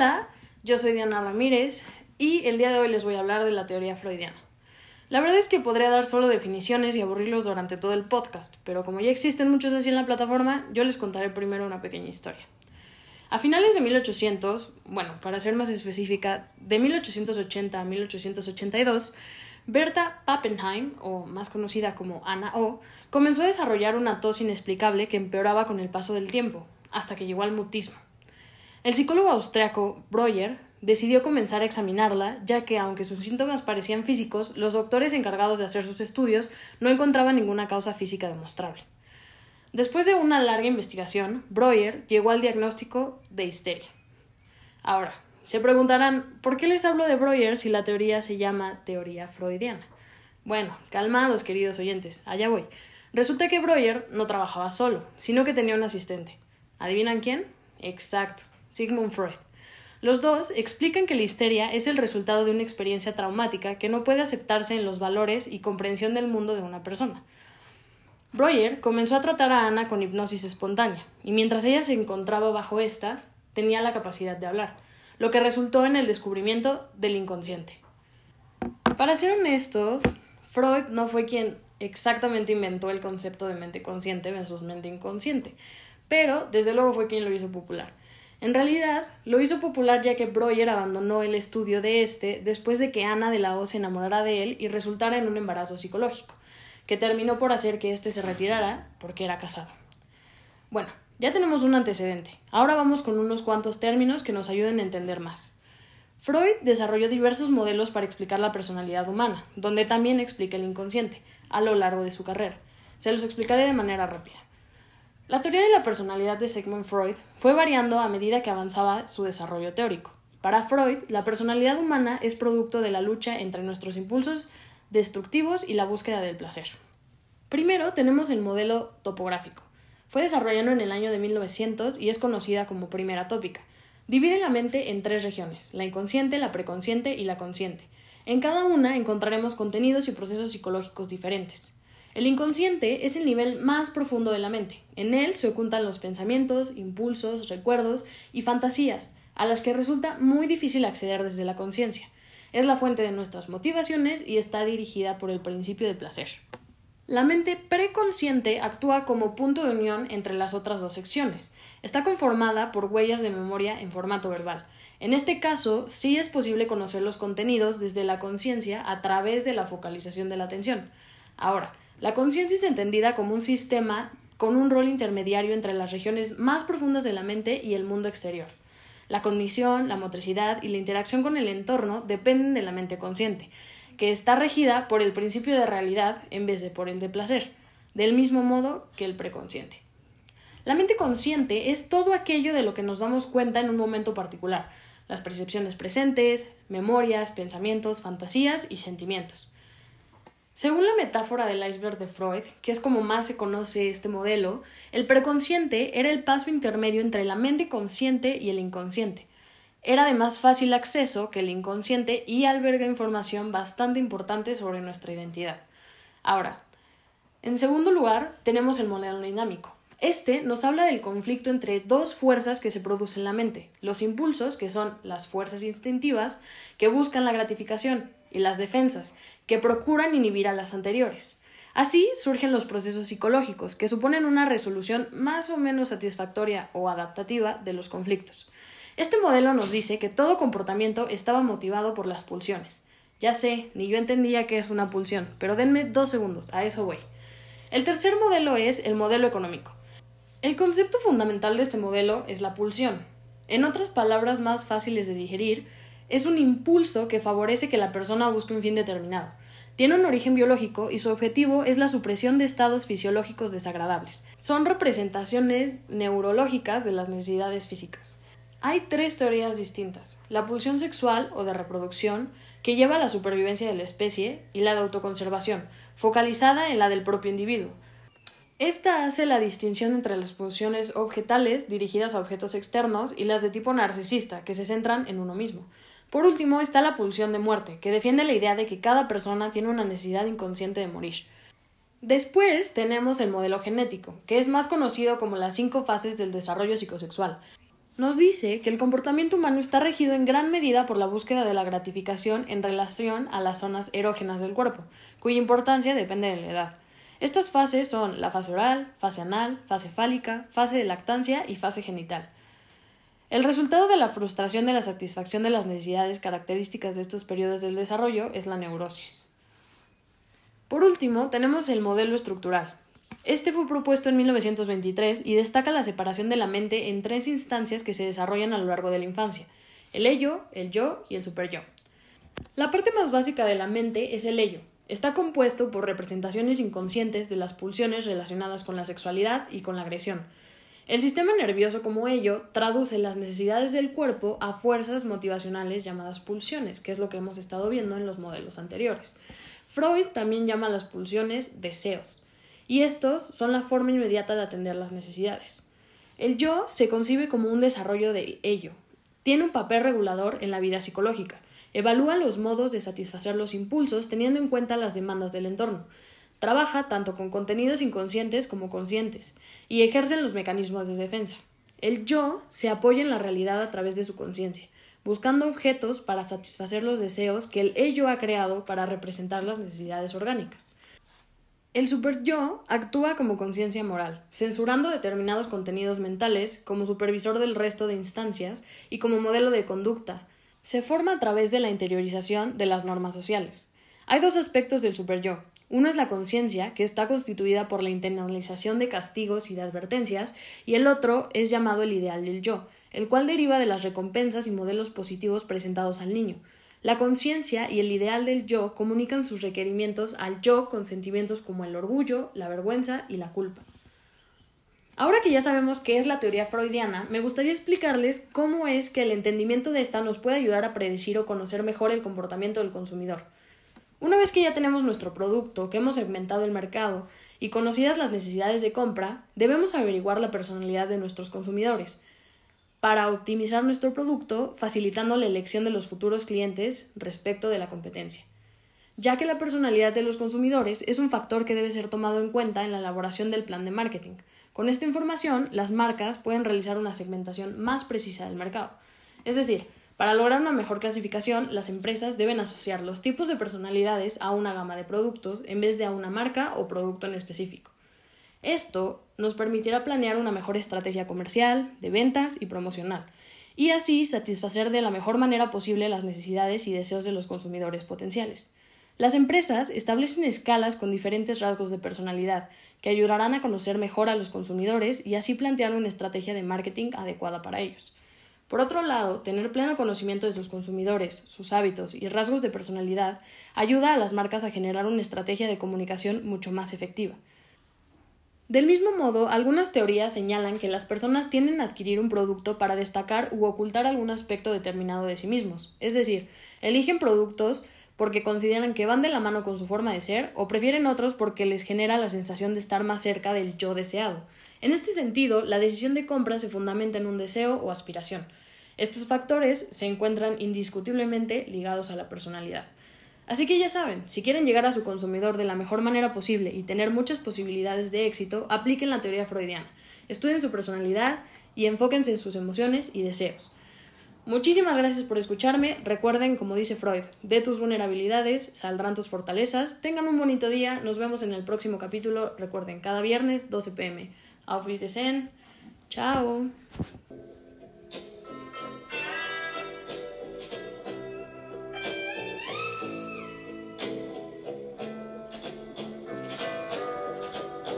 Hola, yo soy Diana Ramírez y el día de hoy les voy a hablar de la teoría freudiana. La verdad es que podría dar solo definiciones y aburrirlos durante todo el podcast, pero como ya existen muchos así en la plataforma, yo les contaré primero una pequeña historia. A finales de 1800, bueno, para ser más específica, de 1880 a 1882, Berta Pappenheim, o más conocida como Anna O, comenzó a desarrollar una tos inexplicable que empeoraba con el paso del tiempo, hasta que llegó al mutismo. El psicólogo austriaco Breuer decidió comenzar a examinarla, ya que aunque sus síntomas parecían físicos, los doctores encargados de hacer sus estudios no encontraban ninguna causa física demostrable. Después de una larga investigación, Breuer llegó al diagnóstico de histeria. Ahora, se preguntarán, ¿por qué les hablo de Breuer si la teoría se llama teoría freudiana? Bueno, calmados, queridos oyentes, allá voy. Resulta que Breuer no trabajaba solo, sino que tenía un asistente. ¿Adivinan quién? Exacto, Sigmund Freud. Los dos explican que la histeria es el resultado de una experiencia traumática que no puede aceptarse en los valores y comprensión del mundo de una persona. Breuer comenzó a tratar a Ana con hipnosis espontánea, y mientras ella se encontraba bajo esta, tenía la capacidad de hablar, lo que resultó en el descubrimiento del inconsciente. Para ser honestos, Freud no fue quien exactamente inventó el concepto de mente consciente versus mente inconsciente, pero desde luego fue quien lo hizo popular. En realidad, lo hizo popular ya que Breuer abandonó el estudio de este después de que Ana de la O se enamorara de él y resultara en un embarazo psicológico, que terminó por hacer que éste se retirara porque era casado. Bueno, ya tenemos un antecedente. Ahora vamos con unos cuantos términos que nos ayuden a entender más. Freud desarrolló diversos modelos para explicar la personalidad humana, donde también explica el inconsciente, a lo largo de su carrera. Se los explicaré de manera rápida. La teoría de la personalidad de Sigmund Freud fue variando a medida que avanzaba su desarrollo teórico. Para Freud, la personalidad humana es producto de la lucha entre nuestros impulsos destructivos y la búsqueda del placer. Primero tenemos el modelo topográfico. Fue desarrollado en el año de 1900 y es conocida como primera tópica. Divide la mente en tres regiones, la inconsciente, la preconsciente y la consciente. En cada una encontraremos contenidos y procesos psicológicos diferentes. El inconsciente es el nivel más profundo de la mente. En él se ocultan los pensamientos, impulsos, recuerdos y fantasías, a las que resulta muy difícil acceder desde la conciencia. Es la fuente de nuestras motivaciones y está dirigida por el principio de placer. La mente preconsciente actúa como punto de unión entre las otras dos secciones. Está conformada por huellas de memoria en formato verbal. En este caso, sí es posible conocer los contenidos desde la conciencia a través de la focalización de la atención. Ahora, la conciencia es entendida como un sistema con un rol intermediario entre las regiones más profundas de la mente y el mundo exterior. La condición, la motricidad y la interacción con el entorno dependen de la mente consciente, que está regida por el principio de realidad en vez de por el de placer, del mismo modo que el preconsciente. La mente consciente es todo aquello de lo que nos damos cuenta en un momento particular, las percepciones presentes, memorias, pensamientos, fantasías y sentimientos. Según la metáfora del iceberg de Freud, que es como más se conoce este modelo, el preconsciente era el paso intermedio entre la mente consciente y el inconsciente. Era de más fácil acceso que el inconsciente y alberga información bastante importante sobre nuestra identidad. Ahora, en segundo lugar, tenemos el modelo dinámico. Este nos habla del conflicto entre dos fuerzas que se producen en la mente, los impulsos, que son las fuerzas instintivas, que buscan la gratificación, y las defensas, que procuran inhibir a las anteriores. Así surgen los procesos psicológicos, que suponen una resolución más o menos satisfactoria o adaptativa de los conflictos. Este modelo nos dice que todo comportamiento estaba motivado por las pulsiones. Ya sé, ni yo entendía qué es una pulsión, pero denme dos segundos, a eso voy. El tercer modelo es el modelo económico. El concepto fundamental de este modelo es la pulsión. En otras palabras más fáciles de digerir, es un impulso que favorece que la persona busque un fin determinado. Tiene un origen biológico y su objetivo es la supresión de estados fisiológicos desagradables. Son representaciones neurológicas de las necesidades físicas. Hay tres teorías distintas. La pulsión sexual o de reproducción, que lleva a la supervivencia de la especie, y la de autoconservación, focalizada en la del propio individuo. Esta hace la distinción entre las pulsiones objetales, dirigidas a objetos externos, y las de tipo narcisista, que se centran en uno mismo. Por último está la pulsión de muerte, que defiende la idea de que cada persona tiene una necesidad inconsciente de morir. Después tenemos el modelo genético, que es más conocido como las cinco fases del desarrollo psicosexual. nos dice que el comportamiento humano está regido en gran medida por la búsqueda de la gratificación en relación a las zonas erógenas del cuerpo, cuya importancia depende de la edad. Estas fases son la fase oral, fase anal, fase fálica, fase de lactancia y fase genital. El resultado de la frustración de la satisfacción de las necesidades características de estos periodos del desarrollo es la neurosis. Por último, tenemos el modelo estructural. Este fue propuesto en 1923 y destaca la separación de la mente en tres instancias que se desarrollan a lo largo de la infancia: el ello, el yo y el superyo. La parte más básica de la mente es el ello, Está compuesto por representaciones inconscientes de las pulsiones relacionadas con la sexualidad y con la agresión. El sistema nervioso como ello traduce las necesidades del cuerpo a fuerzas motivacionales llamadas pulsiones, que es lo que hemos estado viendo en los modelos anteriores. Freud también llama a las pulsiones deseos, y estos son la forma inmediata de atender las necesidades. El yo se concibe como un desarrollo del ello. Tiene un papel regulador en la vida psicológica Evalúa los modos de satisfacer los impulsos teniendo en cuenta las demandas del entorno. Trabaja tanto con contenidos inconscientes como conscientes y ejerce los mecanismos de defensa. El yo se apoya en la realidad a través de su conciencia, buscando objetos para satisfacer los deseos que el ello ha creado para representar las necesidades orgánicas. El super yo actúa como conciencia moral, censurando determinados contenidos mentales como supervisor del resto de instancias y como modelo de conducta, se forma a través de la interiorización de las normas sociales. Hay dos aspectos del superyo. Uno es la conciencia, que está constituida por la internalización de castigos y de advertencias, y el otro es llamado el ideal del yo, el cual deriva de las recompensas y modelos positivos presentados al niño. La conciencia y el ideal del yo comunican sus requerimientos al yo con sentimientos como el orgullo, la vergüenza y la culpa. Ahora que ya sabemos qué es la teoría freudiana, me gustaría explicarles cómo es que el entendimiento de esta nos puede ayudar a predecir o conocer mejor el comportamiento del consumidor. Una vez que ya tenemos nuestro producto, que hemos segmentado el mercado y conocidas las necesidades de compra, debemos averiguar la personalidad de nuestros consumidores para optimizar nuestro producto, facilitando la elección de los futuros clientes respecto de la competencia ya que la personalidad de los consumidores es un factor que debe ser tomado en cuenta en la elaboración del plan de marketing. Con esta información, las marcas pueden realizar una segmentación más precisa del mercado. Es decir, para lograr una mejor clasificación, las empresas deben asociar los tipos de personalidades a una gama de productos en vez de a una marca o producto en específico. Esto nos permitirá planear una mejor estrategia comercial, de ventas y promocional, y así satisfacer de la mejor manera posible las necesidades y deseos de los consumidores potenciales. Las empresas establecen escalas con diferentes rasgos de personalidad que ayudarán a conocer mejor a los consumidores y así plantear una estrategia de marketing adecuada para ellos. Por otro lado, tener pleno conocimiento de sus consumidores, sus hábitos y rasgos de personalidad ayuda a las marcas a generar una estrategia de comunicación mucho más efectiva. Del mismo modo, algunas teorías señalan que las personas tienden a adquirir un producto para destacar u ocultar algún aspecto determinado de sí mismos, es decir, eligen productos porque consideran que van de la mano con su forma de ser o prefieren otros porque les genera la sensación de estar más cerca del yo deseado. En este sentido, la decisión de compra se fundamenta en un deseo o aspiración. Estos factores se encuentran indiscutiblemente ligados a la personalidad. Así que ya saben, si quieren llegar a su consumidor de la mejor manera posible y tener muchas posibilidades de éxito, apliquen la teoría freudiana. Estudien su personalidad y enfóquense en sus emociones y deseos. Muchísimas gracias por escucharme. Recuerden, como dice Freud, de tus vulnerabilidades saldrán tus fortalezas. Tengan un bonito día. Nos vemos en el próximo capítulo. Recuerden, cada viernes, 12 pm. Auf Wiedersehen. Chao.